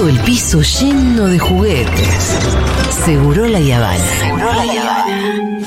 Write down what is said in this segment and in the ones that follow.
todo el piso lleno de juguetes. Seguro la Yavana. Seguro la Yavana.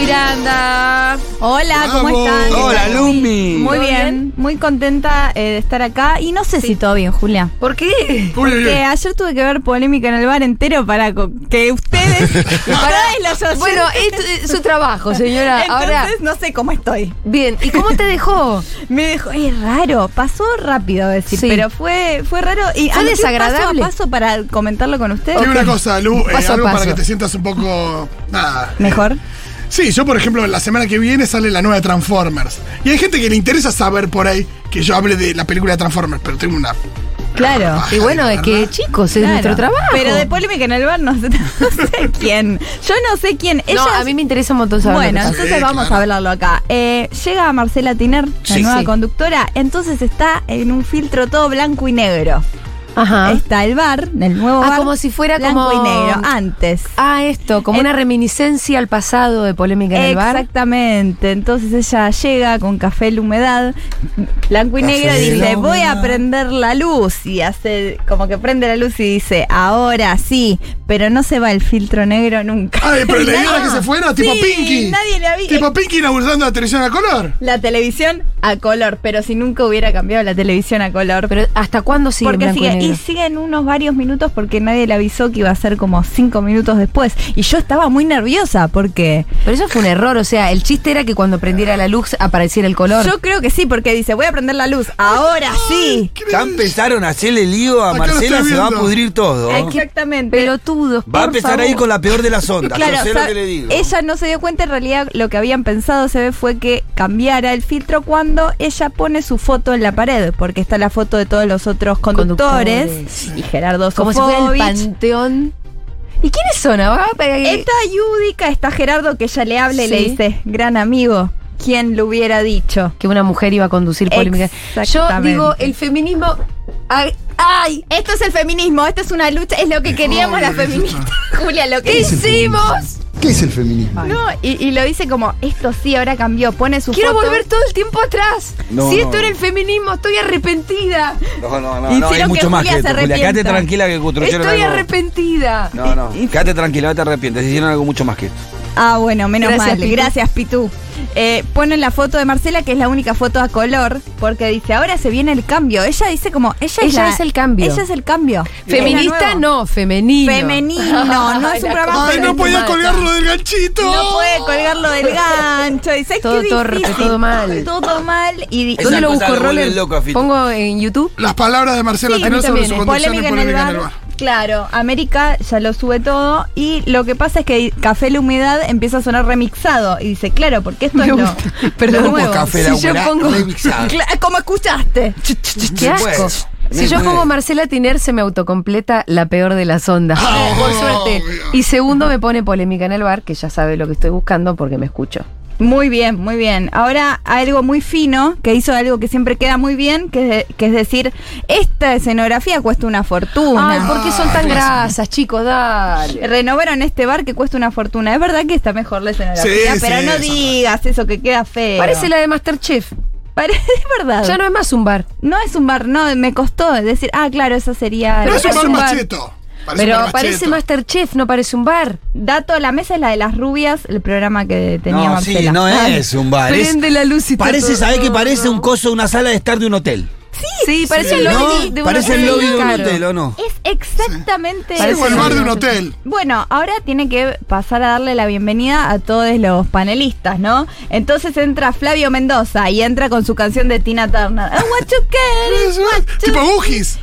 Miranda. Hola, ¿cómo Vamos. están? Hola, Lumi. Muy ¿Todo bien, muy contenta eh, de estar acá. Y no sé si todo bien, Julia. ¿Por qué? Porque ayer tuve que ver polémica en el bar entero para co- que ustedes, ustedes los oyentes- Bueno, es su trabajo, señora. Entonces Ahora, no sé cómo estoy. bien. ¿Y cómo te dejó? Me dejó, es raro, pasó rápido decir, Sí. pero fue, fue raro. Y Fue anoté desagradable. Paso a paso para comentarlo con ustedes. Dime una cosa, Lu, eh, Paso a algo paso. para que te sientas un poco. Nada. Mejor. Sí, yo, por ejemplo, la semana que viene sale la nueva Transformers. Y hay gente que le interesa saber por ahí que yo hable de la película de Transformers, pero tengo una. Claro. Y bueno, es que chicos, es Claro. nuestro trabajo. Pero de polémica en el bar no sé, no sé quién. Yo no sé quién. No, a mí me interesa un montón saber Bueno, entonces Sí, vamos claro. a hablarlo acá. Eh, llega Marcela Tiner, la Sí, nueva sí. conductora, entonces está en un filtro todo blanco y negro. Ajá. Está el bar, el nuevo Ah, bar. como si fuera blanco como- y negro, antes. Ah, esto, como una reminiscencia al pasado de polémica en el bar. Exactamente. Entonces ella llega con café la humedad, blanco y Café negro, y dice, la voy a humedad". prender la luz. Y hace como que prende la luz y dice, ahora sí, pero no se va el filtro negro nunca. Ay, pero le Nadie- dijeron que se fuera, tipo Sí, Pinky. Nadie le había. Tipo Pinky inaugurando la televisión a color. La televisión a color, pero si nunca hubiera cambiado la televisión a color. Pero ¿hasta cuándo sigue porque blanco sigue, y y siguen unos varios minutos porque nadie le avisó que iba a ser como cinco minutos después. Y yo estaba muy nerviosa porque Pero eso fue un error, o sea, el chiste era que cuando prendiera la luz apareciera el color. yo creo que sí, porque dice, voy a prender la luz. Ahora sí. Ya empezaron a hacerle lío a Acá Marcela, se va a pudrir todo. Exactamente. Pelotudos, Va a empezar favor. ahí con la peor de las ondas. Claro, yo sé lo que le digo. ella no se dio cuenta, en realidad lo que habían pensado se ve fue que cambiara el filtro cuando ella pone su foto en la pared, porque está la foto de todos los otros conductores, Conductores. Y Gerardo Como si fuera el Sofovich. panteón. ¿Y quiénes son? Ah, para que- Está Yudica, está Gerardo que ella le habla y le Sí. dice, gran amigo, ¿quién lo hubiera dicho? que una mujer iba a conducir polémica. Yo Exactamente. digo, el feminismo. Ay, ay, Esto es el feminismo, esto es una lucha, es lo que queríamos las feministas. Julia, lo que ¿qué hicimos? ¿Qué es el feminismo? No, y, y lo dice como, esto sí, ahora cambió, pone su Quiero foto. volver todo el tiempo atrás. No, si no. esto era el feminismo, estoy arrepentida. No, no, no, Hicieron no, que mucho más Julia que esto, Julia. Quédate tranquila que construyeron Estoy algo. arrepentida. No, no, Y- y- quédate tranquila, no te arrepientes. Hicieron algo mucho más que esto. Ah, bueno, menos Gracias, mal. Pitu. Gracias, Pitu. Eh, ponen la foto de Marcela, que es la única foto a color, porque dice, ahora se viene el cambio. Ella dice como, ella, es, Ella la- es el cambio. Ella es el cambio. Feminista no, femenino. Femenino, no es un La programa Ay, no podía colgarlo del ganchito. No puede colgarlo del gancho. Dice, "Ay, Todo torpe, difícil". todo mal. Todo mal. Y Esa ¿Dónde lo busco, Roller? Pongo en YouTube. Las palabras de Marcela Sí, sobre su conducción polémica en en el bar. Claro, América ya lo sube todo y lo que pasa es que Café La Humedad empieza a sonar remixado y dice, claro, porque esto Me es lo. Perdón, lo nuevo. Café Si La yo pongo- remixado. Cla- Como escuchaste. Qué asco. Si yo pongo Marcela Tiner, se me autocompleta la peor de las ondas. Ah, por suerte. Y segundo, me pone polémica en el bar, que ya sabe lo que estoy buscando porque me escucho. Muy bien, muy bien. Ahora algo muy fino, que hizo algo que siempre queda muy bien, que, que es decir, esta escenografía cuesta una fortuna. Ay, ¿por qué son tan grasas, chicos? Dale. Renovaron este bar que cuesta una fortuna. Es verdad que está mejor la escenografía, Sí, pero sí, no eso. digas eso que queda feo. Parece la de Masterchef. Parece es verdad. Ya no es más un bar. No es un bar, no, me costó decir, ah, claro, eso sería. Pero es un bar. macheto. Parece Pero parece. Masterchef, no parece un bar. Dato, la mesa es la de las rubias, el programa que tenía No, Marcela. sí, no es un bar. es- Prende la luz y está Parece, todo- ¿sabés qué parece? Un coso, una sala de estar de un hotel. Sí, parece el ¿No? lobby de un Parece el hotel lobby de un hotel, ¿o no? Es exactamente Sí, Parece el bar de un hotel. Bueno, ahora tiene que pasar a darle la bienvenida a todos los panelistas, ¿no? Entonces entra Flavio Mendoza y entra con su canción de Tina Turner. Oh, what you care, what you- Tipo Bugis.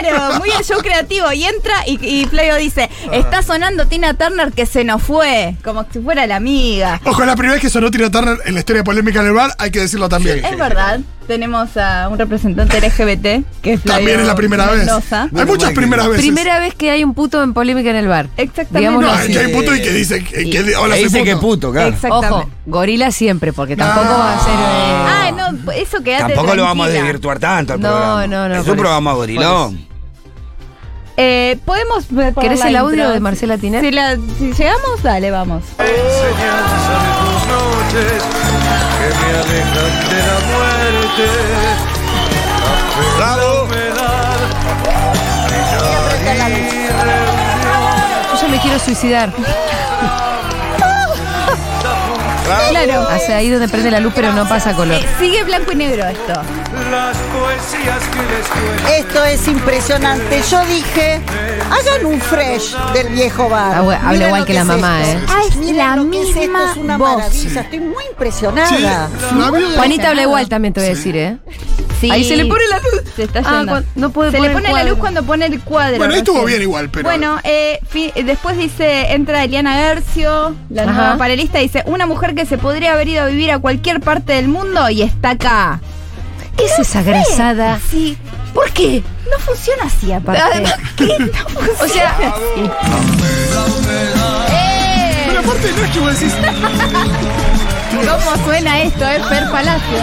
Claro, muy el show creativo. Y entra y, y Flavio dice, está sonando Tina Turner que se nos fue, como si fuera la amiga. Ojo, es la primera vez que sonó Tina Turner en la historia polémica en el bar, hay que decirlo también. Es verdad, tenemos a un representante LGBT, que es Flavio También es la primera Mendoza. vez. Hay muchas primeras veces. Primera vez que hay un puto en polémica en el bar. Exactamente. No, que hay puto y que dice que, que- hola, Ahí soy dice que puto. claro. Exactamente. Ojo, gorila siempre, porque tampoco va a ser. eh, Ah, no, eso quédate Tampoco lo vamos a desvirtuar tanto al No, programa. no, no, Es un programa gorilón. Eh, ¿Podemos ¿Querés el audio intro? de Marcela Tiner? Si, la- si llegamos, dale, vamos. enseñanza de tus noches que me alejan de la muerte. ¡Bravo! Yo ya me quiero suicidar. Claro. Hacia ahí donde prende la luz, pero no pasa color. Eh, sigue blanco y negro esto. Las poesías que les cuento. Esto es impresionante. Yo dije, hagan un fresh del viejo bar. Ah, bueno, habla Miren igual lo que la es mamá, esto. ¿eh? Ah, es Miren la lo que es esto, misma es una voz. maravilla. Estoy muy Sí, impresionada. Juanita habla igual también, te voy a decir, ¿eh? Sí. Ahí se le pone la luz. Se está Ah, yendo. no puede Se le pone la luz cuando pone el cuadro. Bueno, ahí estuvo bien igual, pero. Bueno, eh, fi- después dice, entra Eliana Gercio, la Ajá. nueva panelista, dice, una mujer que se podría haber ido a vivir a cualquier parte del mundo y está acá. ¿Qué es esa grasada? Sí. ¿Por qué? No funciona así, aparte. Además, ¿qué? No funciona O sea, así. Pero aparte, no es que vos decís. ¿Cómo suena esto, eh? Palacio.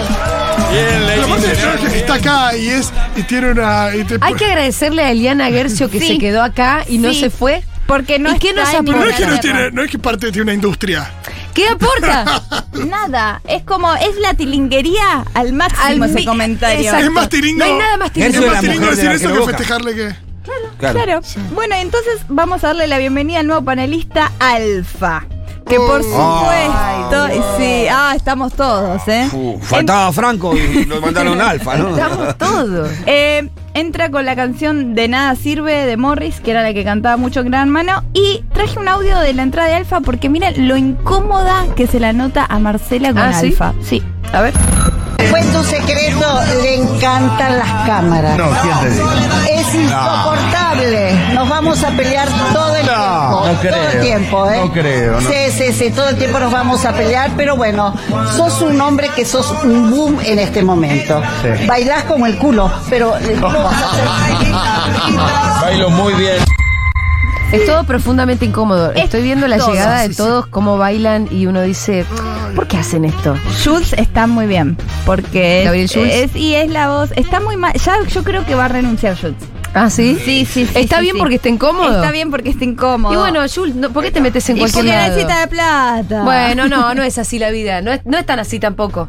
Pero aparte, que está acá y es. Y tiene una. y te- hay que agradecerle a Eliana Gercio que Sí. se quedó acá y no se fue. Porque no ¿Y qué está nos? Pero no es que no guerra. tiene. No es que parte tiene una industria. ¿Qué aporta? Nada, es como, es la tilinguería al máximo Al ese comentario. Exacto. Es más tiringo. No hay nada más tiringo. es más tiringo decir de eso que festejarle que. Claro. Claro. Bueno, entonces vamos a darle la bienvenida al nuevo panelista Alfa. Que por supuesto, sí, ah, estamos todos, ¿eh? Fu- faltaba Franco y lo mandaron Alfa, ¿no? Estamos todos. Eh, entra con la canción De Nada Sirve de Morris, que era la que cantaba mucho Gran Mano. Y traje un audio de la entrada de Alfa porque miren lo incómoda que se la nota a Marcela con Ah, ¿sí? Alfa. Sí. A ver. Cuento un secreto, le encantan las cámaras. No, ¿quién te dijo? Es insoportable. Nos vamos a pelear todo el tiempo. no creo. Todo el tiempo, ¿eh? No creo, no. Sí, sí, sí, todo el tiempo nos vamos a pelear, pero bueno, sos un hombre que sos un boom en este momento. Sí. Bailás como el culo, pero el culo vas a hacer- Bailo muy bien. Es todo profundamente incómodo. Es Estoy viendo la todo. llegada de Sí, sí. todos, cómo bailan y uno dice, ¿por qué hacen esto? Schultz está muy bien. Porque Gabriel es, Schultz. es- y es la voz. Está muy mal. Ya yo creo que va a renunciar Schultz. ¿Ah, sí? Sí, sí, sí. ¿Está sí, bien sí. porque está incómodo? Está bien porque está incómodo. Y bueno, Jules, no- ¿por qué te metes en y cualquier porque lado? necesita de plata. Bueno, no, no es así la vida. No es, no es tan así tampoco.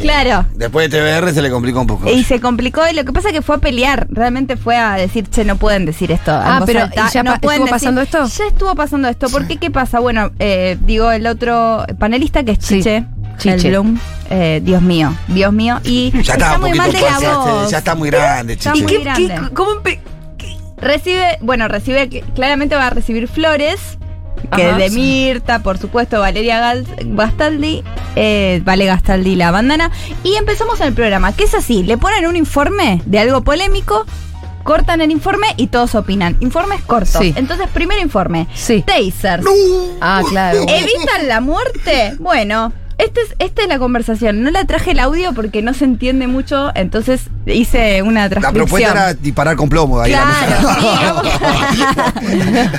Claro. Después de TBR se le complica un poco. Y se complicó y lo que pasa es que fue a pelear, realmente fue a decir, che, no pueden decir esto. Ah, pero, alta, ¿y ya no pa- pueden estuvo pasando esto? Ya estuvo pasando esto. ¿Por qué? ¿Qué pasa? Bueno, eh, digo, el otro panelista que es Sí, Chiche, Chiche. Helblum, eh, Dios mío, Dios mío, y Ya está, muy mal de la voz. Ya está muy grande, Está chiche. muy grande. ¿Cómo empe- Recibe, bueno, recibe, claramente va a recibir flores, que Ajá, de. Mirta, por supuesto, Valeria Gastaldi, eh, Vale Gastaldi la bandana, y empezamos el programa, que es así, le ponen un informe de algo polémico, cortan el informe y todos opinan. Informes cortos. Sí. Entonces, primer informe. Sí. Tasers. Ah, claro. ¿Evitan la muerte? Bueno, este es, esta es la conversación. No la traje el audio porque no se entiende mucho, entonces hice una La transcripción. propuesta era disparar con plomo ahí. la Claro, vamos.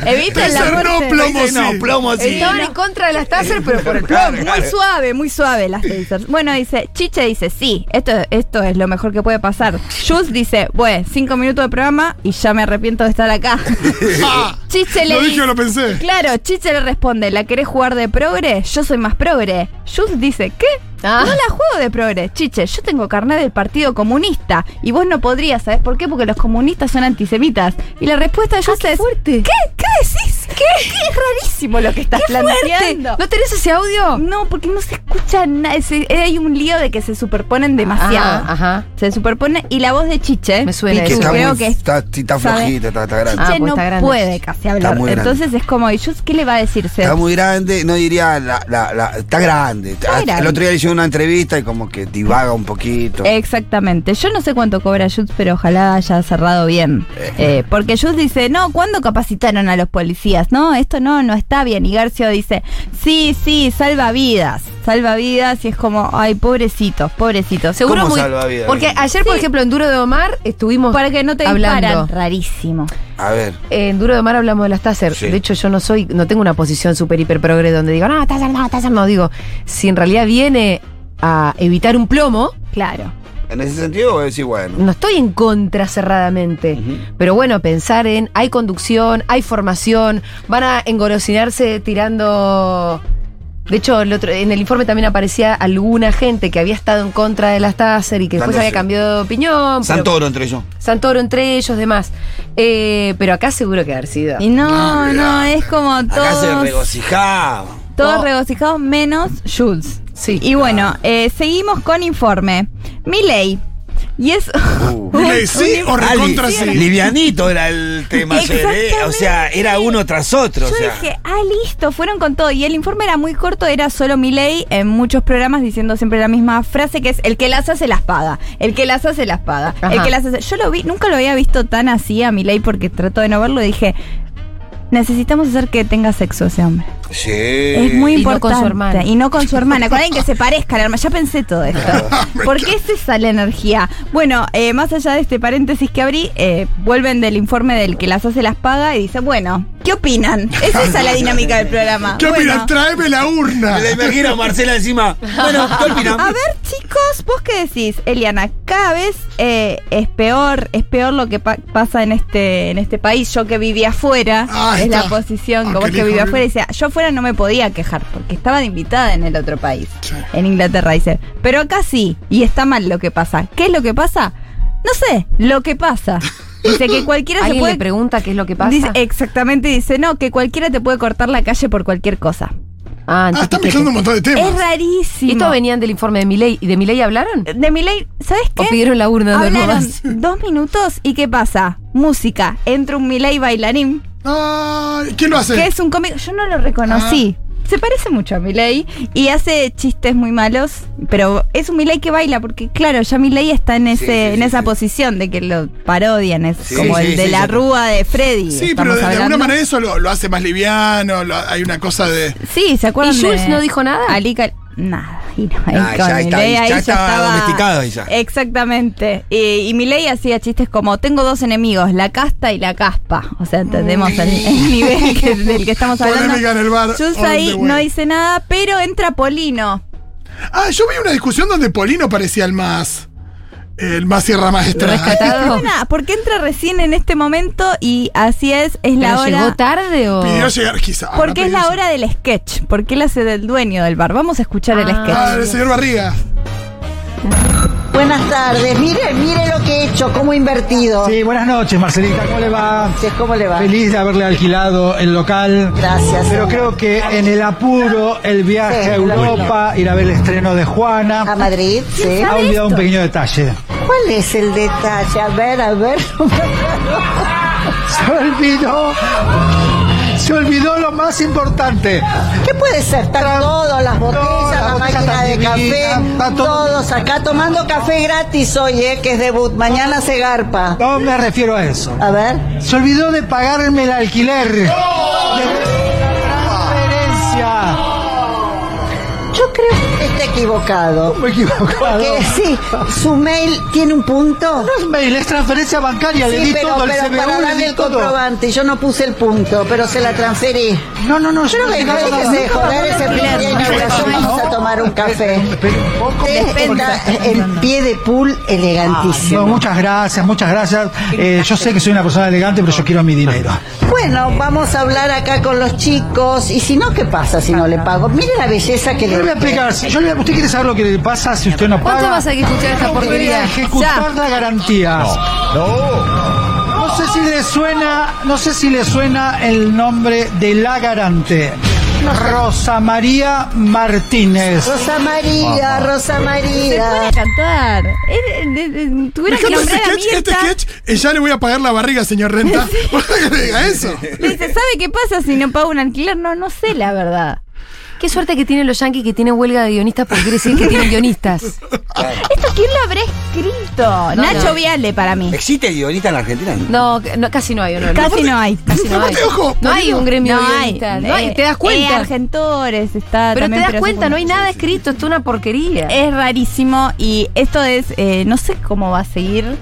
Evitan la Taser no, plomo sí. No, plomo sí. Estaban en contra de las taser, pero por el Claro, plomo. Muy claro. suave, muy suave las tasers. Bueno, dice, Chiche dice, sí, esto, esto es lo mejor que puede pasar. Jules dice, bueno, cinco minutos de programa y ya me arrepiento de estar acá. Ah, Chiche le lo dije dice, o lo pensé. Claro, Chiche le responde, ¿la querés jugar de progre? Yo soy más progre. Jules dice, ¿qué? Ah. No la juego de progre. Chiche, yo tengo carnet del Partido Comunista y vos no podrías, ¿sabes por qué? Porque los comunistas son antisemitas. Y la respuesta de Jules es, fuerte. ¿qué? ¿Qué decís? ¿Qué? Es rarísimo lo que estás planteando. ¿No tenés ese audio? No, porque no se escucha nada. ese- Hay un lío de que se superponen demasiado. Ajá, ajá. Se superpone. Y la voz de Chiche. Me suena Pichu, eso. está, creo muy, que es- está, sí, está flojita, está, está grande. Ah, pues no está grande. puede casi hablar. muy grande. Entonces es como, ¿y yo qué le va a decir? Se- Está muy grande, no diría, la, la, la- está grande. Ah, grande. El otro día le hicieron una entrevista y como que divaga un poquito. Exactamente. Yo no sé cuánto cobra Jutz, pero ojalá haya cerrado bien. Eh, porque Jutz dice, no, ¿cuándo capacitaron a los policías? No, esto no, no está bien. Y Garcio dice, sí, sí, salva vidas. Salva vidas y es como, ay, pobrecitos, pobrecitos. Seguro ¿Cómo muy. Porque ayer, por ejemplo, en Duro de Omar estuvimos Para que no te hablando. disparan. Rarísimo. A ver. En Duro de Omar hablamos de las taser. Sí. De hecho, yo no soy, no tengo una posición súper hiper progre donde digo, no, taser no, taser no. Digo, si en realidad viene a evitar un plomo, Claro. En ese sentido, voy a decir, bueno. No estoy en contra cerradamente. Pero bueno, pensar en hay conducción, hay formación, van a engolosinarse tirando. De hecho, el otro- en el informe también aparecía alguna gente que había estado en contra de las Taser y que después Dándose. había cambiado de opinión. pero- Santoro entre ellos. Santoro entre ellos, demás. Eh, pero acá seguro que haber sido. Y no, no, es como Acá se todos, regocijaba. todos regocijados menos Jules. Sí. Y bueno, eh, seguimos con informe. Miley. Y es. Milei sí o recontra sí. Livianito era el tema ayer, ¿eh? O sea, era uno tras otro. Yo o sea. dije, ah, listo, fueron con todo. Y el informe era muy corto, era solo Milei en muchos programas diciendo siempre la misma frase que es el que las hace las paga. El que las hace las paga. El Ajá. que las hace. Yo lo vi, nunca lo había visto tan así a Milei porque trató de no verlo y dije. Necesitamos hacer que tenga sexo ese hombre. Sí. Es muy Y no importante. con su hermana. Y no con su hermana, con alguien que se parezca a la hermana. Ya pensé todo esto. ¿Por qué es esa la energía? Bueno, eh, más allá de este paréntesis que abrí, eh, vuelven del informe del que las hace las paga y dicen, bueno, ¿qué opinan? Es esa la dinámica del programa. ¿Qué Bueno, opinas? Tráeme la urna. Me la imagino a Marcela encima. Bueno, ¿qué opinan? A ver, ¿vos qué decís, Eliana? Cada vez eh, es peor, es peor lo que pa- pasa en este, en este país. Yo que vivía afuera, Ah, es está. la posición, Ah, como es que vivía lindo. afuera, y decía, yo afuera no me podía quejar, porque estaba de invitada en el otro país, Sí. en Inglaterra, dice. Pero acá sí, y está mal lo que pasa. ¿Qué es lo que pasa? No sé, lo que pasa. Dice que cualquiera se ¿Alguien puede... le pregunta qué es lo que pasa? Dice, exactamente, dice, no, que cualquiera te puede cortar la calle por cualquier cosa. Ah, Ah, están mezclando un montón de temas. Es rarísimo. ¿Estos venían del informe de Milei? ¿Y de Milei hablaron? de mi ley, ¿sabes qué? ¿O pidieron la urna de Hablaron dos minutos y ¿qué pasa? Música, entra un Milei bailarín, Ay, ¿Quién lo hace? que es un cómico, yo no lo reconocí. Se parece mucho a Milei y hace chistes muy malos, pero es un Milei que baila, porque claro, ya Milei está en ese, Sí, sí, en sí, esa sí. posición de que lo parodian, es Sí, como sí, el de sí, la sí. rúa de Freddy. Sí, pero de, de alguna manera eso lo, lo hace más liviano. lo- hay una cosa de. Sí, ¿se acuerdan? ¿Y Jules de no dijo nada? Ali Cal- Nada. Ah, con ya está, ya estaba domesticado ya. Exactamente. Y, y Milei hacía chistes como: Tengo dos enemigos, la casta y la caspa. O sea, entendemos el, el nivel que- del que estamos hablando. En el bar. Ahí no dice nada, pero entra Polino. Ah, yo vi una discusión donde Polino parecía el más. El más Sierra Maestra. Rescatado. Porque entra recién en este momento y así es, es la ¿Pero hora. llegó tarde o...? Pidió llegar quizá. Porque es la hora del sketch, porque él hace del dueño del bar. Vamos a escuchar el Ah. sketch. Ah, el señor Barriga. Buenas tardes. Mire, mire lo que he hecho, cómo he invertido. Sí, buenas noches, Marcelita. ¿Cómo le va? Sí, ¿Cómo le va? Feliz de haberle alquilado el local. Gracias. Pero creo que en el apuro, el viaje Sí, a Europa, ir a ver el estreno de A Juana, Madrid, sí. ha olvidado un pequeño detalle. ¿Cuál es el detalle? A ver, a ver. Se olvidó. Se olvidó lo más importante. ¿Qué puede ser? Están todas las botellas, Máquina de café, todos acá tomando café gratis hoy, eh, que es debut. Mañana se garpa. No me refiero a eso. A ver. Se olvidó de pagarme el alquiler. De transferencia. Yo creo que equivocado. Me he equivocado. Que sí, su mail tiene un punto. No es mail, es transferencia bancaria. le di pero, todo, el pero CBU, para le darle el todo. comprobante, yo no puse el punto, pero se la transferí. No, no, no. yo no joder ese primer día inauguración, vamos a tomar un café. En pie de pool elegantísimo. Muchas gracias, muchas gracias. Eh, yo sé que soy una persona elegante, pero yo quiero mi dinero. Bueno, vamos a hablar acá con los chicos. Y si no, ¿qué pasa si no le pago? Mire la belleza que Yo le le voy a explicar. Yo le, ¿Usted quiere saber lo que le pasa si usted no paga? ¿Cuánto vas a que escuchar esta porquería? ejecutar la garantía. No sé si le suena, no sé si le suena el nombre de la garante. Rosa María Martínez. Rosa María, Rosa Se María. puede cantar. Tuviera que este nombrar a sketch, este Mirta. sketch, eh, ya le voy a pagar la barriga, señor Renta. ¿Por qué le diga eso? Le dice, ¿sabe qué pasa si no pago un alquiler? No, no sé la verdad. Qué suerte que tienen los yankees que tienen huelga de guionistas porque quiere decir que tienen guionistas. ¿Esto quién lo habrá escrito? No, Nacho no. Viale para mí. ¿Existe guionista en la Argentina? No, casi no hay. No, Casi no hay. Casi no hay. No hay un gremio No de hay. guionistas. No hay, Eh, te das eh, cuenta. Argentores está pero te das pero cuenta, no hay nada escrito, esto es una porquería. Es rarísimo y esto es, eh, no sé cómo va a seguir.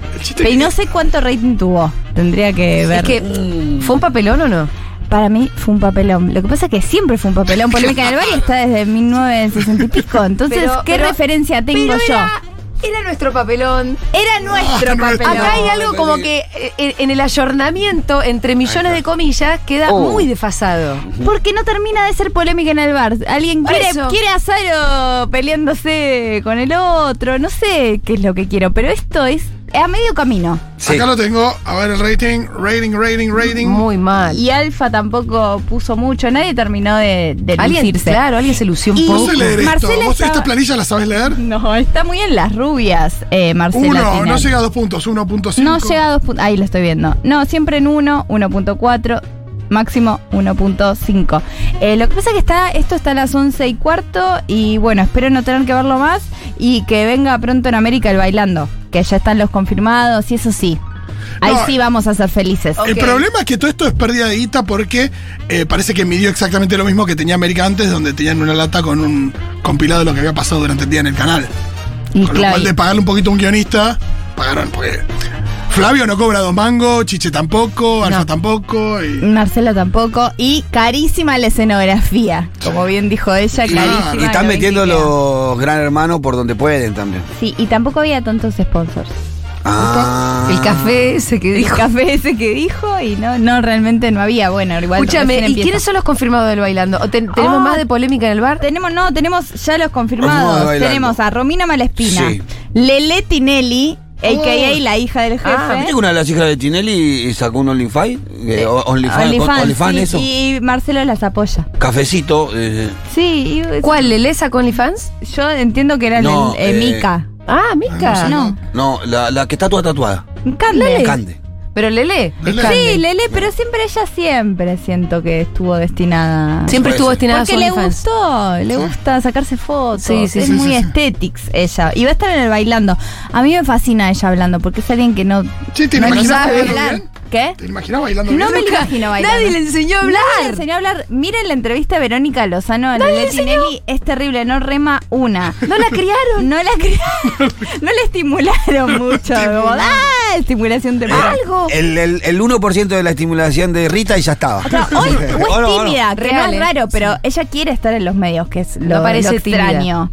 Y no sé cuánto rating tuvo. Tendría que ver. es que, ¿fue un papelón o no? Para mí fue un papelón. Lo que pasa es que siempre fue un papelón. Polémica en el bar y está desde 1960 y pico. Entonces, Pero- ¿qué pero- referencia tengo pero yo? era Era nuestro papelón. Era nuestro Ah, nuestro. papelón. Acá hay algo como que eh, en, en el ayornamiento, entre millones de comillas, queda Oh. muy desfasado. Porque no termina de ser polémica en el bar. Alguien quiere, quiere a Saro peleándose con el otro. No sé qué es lo que quiero, pero esto es a medio camino. Sí. Acá lo tengo. A ver el rating. Rating, rating, rating. Muy mal. Y Alfa tampoco puso mucho. Nadie terminó de, de Alguien, lucirse. claro, alguien se lució un poco. sé leer esto. Marcela ¿Vos estaba- esta planilla la sabés leer? No, está muy en las rubias, eh, Marcela. Uno, Tinelli. no llega a dos puntos. 1.5. No llega a dos puntos. Ahí lo estoy viendo. No, siempre en 1, 1.4, máximo 1.5. Eh, lo que pasa es que está, esto está a las 11 y cuarto y bueno, espero no tener que verlo más y que venga pronto en América el bailando, que ya están los confirmados y eso sí. Ahí No, sí vamos a ser felices. El problema es que todo esto es pérdida de guita porque eh, parece que midió exactamente lo mismo que tenía América antes, donde tenían una lata con un compilado de lo que había pasado durante el día en el canal. Y Con lo cual, de pagarle un poquito a un guionista, pagaron. Porque Flavio no cobra dos mangos, Chiche tampoco, Alfa tampoco. Y, Marcela tampoco. Y carísima la escenografía. Como bien dijo ella, Y- carísima. Y están lo metiendo los gran hermanos por donde pueden también. Sí, y tampoco había tantos sponsors. Ah. El café ese que El dijo. café ese que dijo y no, no realmente no había. Bueno, igual. Escúchame, ¿y empieza. quiénes son los confirmados del bailando? ¿O ten- ¿Tenemos Ah. más de polémica en el bar? Tenemos, no, tenemos ya los Confirmados. Tenemos a Romina Malespina, Sí. Lele Tinelli, a.k.a. la hija del jefe. Ah, ¿Viste que una de las hijas de Tinelli sacó un OnlyFans? Eh, OnlyFans, OnlyFans, OnlyFans, sí, eso. Y Marcelo las apoya. Cafecito. eh, Sí, y- ¿Cuál? ¿Lelesa con OnlyFans? Yo entiendo que era No, el, eh, eh, Mica. Ah, Mica. No, no, la, la que está toda tatuada. Cande. Cande. Pero Lele. Lele. Sí, Lele, pero siempre ella siempre siento que estuvo destinada. Siempre estuvo destinada a Porque le OnlyFans. gustó, le gusta sacarse fotos. Sí, sí, es sí, muy sí, sí. aesthetics ella. Y va a estar en el bailando. A mí me fascina ella hablando, porque es alguien que no, Sí, ¿te no sabe hablar. bien? ¿Qué? ¿Te imaginas bailando No bien? me lo imagino bailando. Nadie le enseñó a Nadie le hablar. enseñó a hablar. Miren la entrevista de Verónica Lozano a Lele Tinelli. Es terrible, no rema una. No la criaron. No la criaron. no la estimularon mucho. Como, ¡ah! Estimulación temporal. Algo. El, el, el 1% de la estimulación de Rita y ya estaba. O sea, hoy, o es O no, o no. tímida, que Real, no es raro, pero ella quiere estar en los medios, que es lo, No parece lo extraño.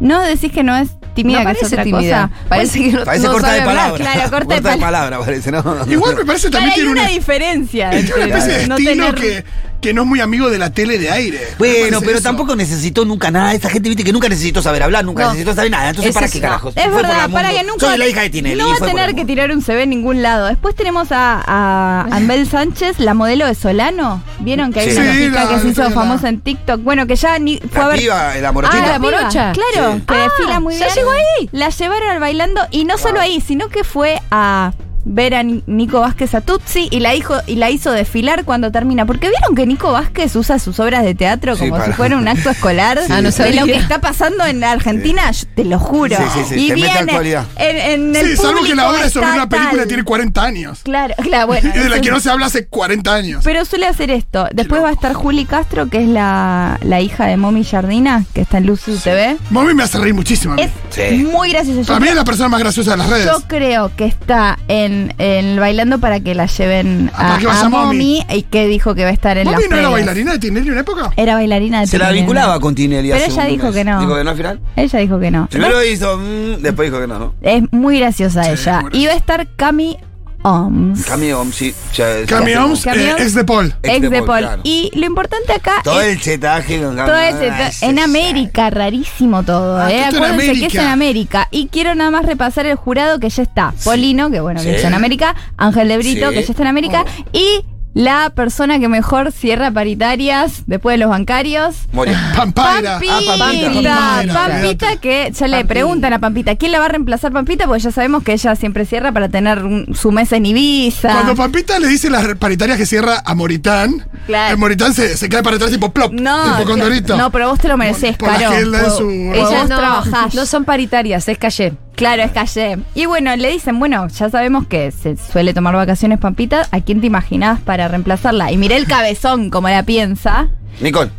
No decís que no es tímida, no que es parece otra tímida. cosa. Parece que no, Parece no corta sabe de hablar. palabra. claro, corta de pala- palabra, parece, ¿no? Igual me parece también hay tiene una una, diferencia. tiene una especie de no estilo tener- que, que no es muy amigo de la tele de aire. Bueno, pero eso. tampoco necesitó nunca nada. Esa gente, viste, que nunca necesitó saber hablar, nunca No. necesitó saber nada. Entonces, ¿para qué carajos? Es Fue verdad, para que nunca. Soy la hija de Tinelli. No va a tener que tirar un CV en ningún lado. Después tenemos a, a Anbel Sánchez, la modelo de Solano. ¿Vieron que hay Sí. una Sí, chica la- que se hizo famosa en TikTok? Bueno, que ya ni fue a La ver. piba, la Ah, la morocha. Claro, Sí. que Ah, desfila muy ya bien. llegó ahí. La llevaron al bailando y no solo ahí, sino que fue a ver a Ni- Nico Vázquez a Tutsi y la, hizo, y la hizo desfilar cuando termina. Porque vieron que Nico Vázquez usa sus obras de teatro Sí, como para. si fuera un acto escolar Ah, no de lo que está pasando en Argentina, yo te lo juro. Sí, sí, sí, y te viene actualidad. en, en el Sí, salvo que la público obra sobre está una película tal. tiene 40 años. Claro, claro, bueno. Y de la que no se habla hace 40 años. pero suele hacer esto. Después va a estar Juli Castro, que es la, la hija de Momi Jardina, que está en Luzu TV. Mami me hace reír muchísimo. a mí. Es Sí. muy gracioso. Para mí es la persona más graciosa de las redes. Yo creo que está en, en bailando para que la lleven Ah, a, que a Momi. Momi y que dijo que va a estar en ¿Mami las no era bailarina de Tinelli en una época? Era bailarina de Se la Tinelli. vinculaba con Tinelli Pero ella dijo mes. que no. Dijo que no al final. Ella dijo que no. Primero hizo, mm, después dijo que no, ¿no? Es muy graciosa Sí, ella. muy Y va a estar Cami Oms. Sí. ya- Cami Oms, eh, Oms. ex de Paul. Ex de Paul. claro. Y lo importante acá Todo es el chetaje con todo Cami ese- Oms. en América, rarísimo todo, Ah, ¿eh? esto en Acuérdense que es América. en América. Y quiero nada más repasar el jurado que ya está. Polino, que bueno, que Sí. está en América. Ángel de Brito, Sí. que ya está en América. Y la persona que mejor cierra paritarias después de los bancarios. Moria. Pampaira. Pampita, Ah, Pampita. Pampita, Pampita, que ya le preguntan a Pampita, ¿quién la va a reemplazar Pampita? Porque ya sabemos que ella siempre cierra para tener un- su mesa en Ibiza. Cuando Pampita le dice las paritarias que cierra a Moritán, Claro. el Moritán se, se cae para atrás tipo plop, no, tipo condorito. no, pero vos te lo merecés, Por la Caro. de vos Ellas no, trabajás. no son paritarias, es calle. Claro, es calle. Y bueno, le dicen, bueno, ya sabemos que se suele tomar vacaciones Pampita, ¿a quién te imaginabas para reemplazarla? Y miré el cabezón como la piensa. Nicole.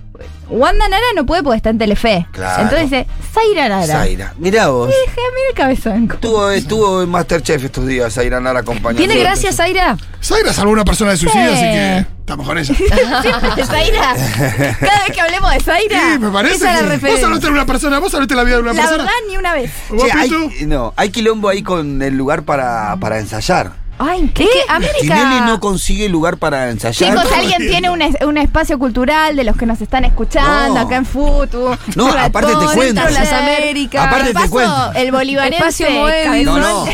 Wanda Nara no puede porque está en Telefe. Claro. Entonces dice, Zaira Nara. Zaira. Mirá vos. Y dije, mira el cabezón. Estuvo, estuvo en Masterchef estos días, Zaira Nara acompañando. ¿Tiene gracia, Zaira? Zaira salvó a una persona de suicidio, Sí. así que. Estamos con ella. Siempre Zaira. Cada vez que hablemos de Zaira. Sí, me parece. Esa es la que- vos hablaste de una persona, vos hablaste de la vida de una La persona. verdad, ni una vez. ¿Vos, Che, hay, no, hay quilombo ahí con el lugar para, para ensayar. Ay, ¿qué? Tinelli América. no consigue lugar para ensayar. Chicos, alguien tiene un, es- un espacio cultural de los que nos están escuchando No. acá en Futu. No, aparte te cuento. Las Américas. Aparte te cuento. El Moebius. No, no.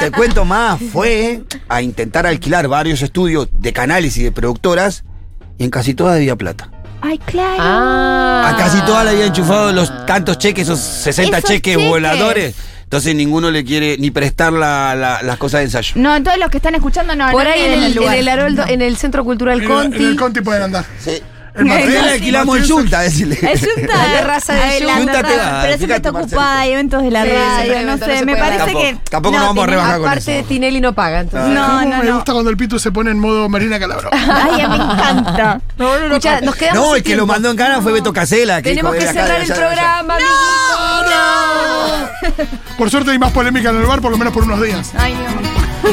Te cuento más. Fue a intentar alquilar varios estudios de canales y de productoras y en casi todas debía plata. Ay, claro. Ah. A casi todas le había enchufado los tantos cheques, esos 60 Esos cheques, cheques. voladores. Entonces ninguno le quiere ni prestar la- la- las cosas de ensayo. No, todos los que están escuchando no Por no ahí en el, en lugar. el en el Centro Cultural En, Conti. en el Conti pueden andar. Sí. El Martín- le alquilamos el Junta, decirle. Es Junta. La terraza de Junta te Pero siempre está ocupada, hay eventos de la Sí, radio, no sé, no me parece Tampoco- que. tampoco nos vamos a rebajar con Aparte, eso. Tinelli no paga. Entonces. No, ¿Cómo no, me no. gusta cuando el Pitu se pone en modo Marina Calabro. Ay, me encanta. Escucha, nos quedamos No, sin el que lo mandó en cara fue Beto Casela. Tenemos que "Ven acá, cerrar de el allá, de allá". Por suerte hay más polémica en el bar, por lo menos por unos días. Ay, no.